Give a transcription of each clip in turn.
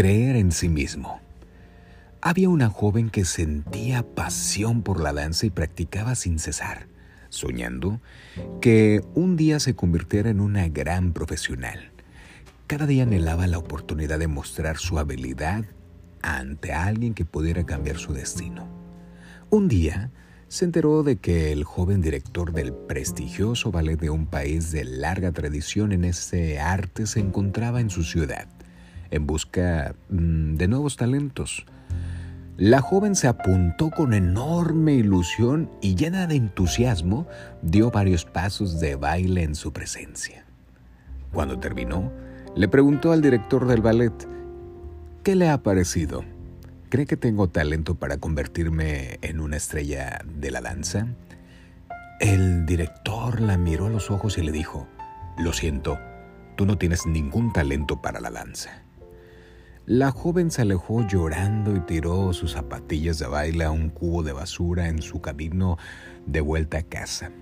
Creer en sí mismo. Había una joven que sentía pasión por la danza y practicaba sin cesar, soñando que un día se convirtiera en una gran profesional. Cada día anhelaba la oportunidad de mostrar su habilidad ante alguien que pudiera cambiar su destino. Un día, se enteró de que el joven director del prestigioso ballet de un país de larga tradición en ese arte se encontraba en su ciudad, en busca mm, de nuevos talentos. La joven se apuntó con enorme ilusión y llena de entusiasmo dio varios pasos de baile en su presencia. Cuando terminó, le preguntó al director del ballet, ¿qué le ha parecido? ¿Cree que tengo talento para convertirme en una estrella de la danza? El director la miró a los ojos y le dijo, Lo siento, tú no tienes ningún talento para la danza. La joven se alejó llorando y tiró sus zapatillas de baile a un cubo de basura en su camino de vuelta a casa.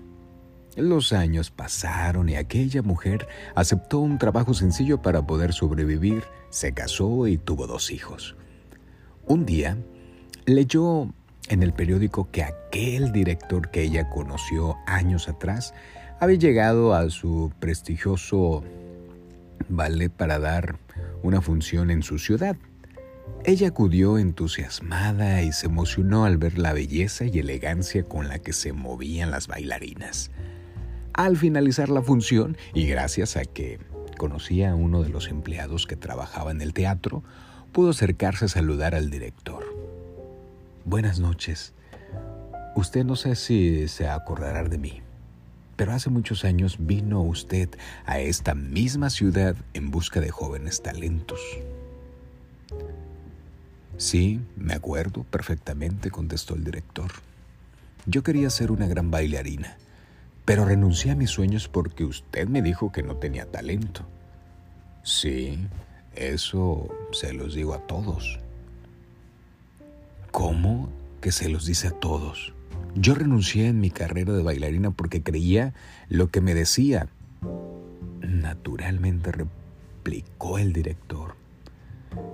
Los años pasaron y aquella mujer aceptó un trabajo sencillo para poder sobrevivir, se casó y tuvo dos hijos. Un día leyó en el periódico que aquel director que ella conoció años atrás había llegado a su prestigioso ballet para dar una función en su ciudad. Ella acudió entusiasmada y se emocionó al ver la belleza y elegancia con la que se movían las bailarinas. Al finalizar la función, y gracias a que conocía a uno de los empleados que trabajaba en el teatro, pudo acercarse a saludar al director. Buenas noches. Usted no sé si se acordará de mí, pero hace muchos años vino usted a esta misma ciudad en busca de jóvenes talentos. Sí, me acuerdo perfectamente, contestó el director. Yo quería ser una gran bailarina, pero renuncié a mis sueños porque usted me dijo que no tenía talento. Sí, eso se los digo a todos. ¿Cómo que se los dice a todos? Yo renuncié en mi carrera de bailarina porque creía lo que me decía. Naturalmente replicó el director.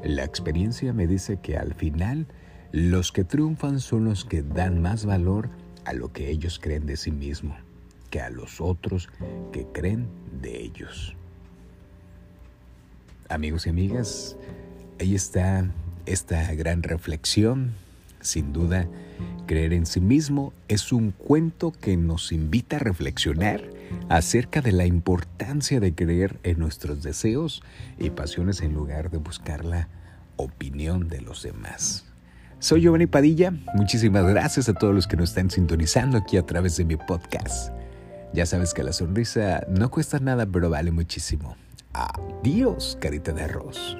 La experiencia me dice que al final los que triunfan son los que dan más valor a lo que ellos creen de sí mismos que a los otros que creen de ellos. Amigos y amigas, ahí está esta gran reflexión. Sin duda, creer en sí mismo es un cuento que nos invita a reflexionar acerca de la importancia de creer en nuestros deseos y pasiones en lugar de buscar la opinión de los demás. Soy Giovanni Padilla, muchísimas gracias a todos los que nos están sintonizando aquí a través de mi podcast. Ya sabes que la sonrisa no cuesta nada, pero vale muchísimo. Adiós, carita de arroz.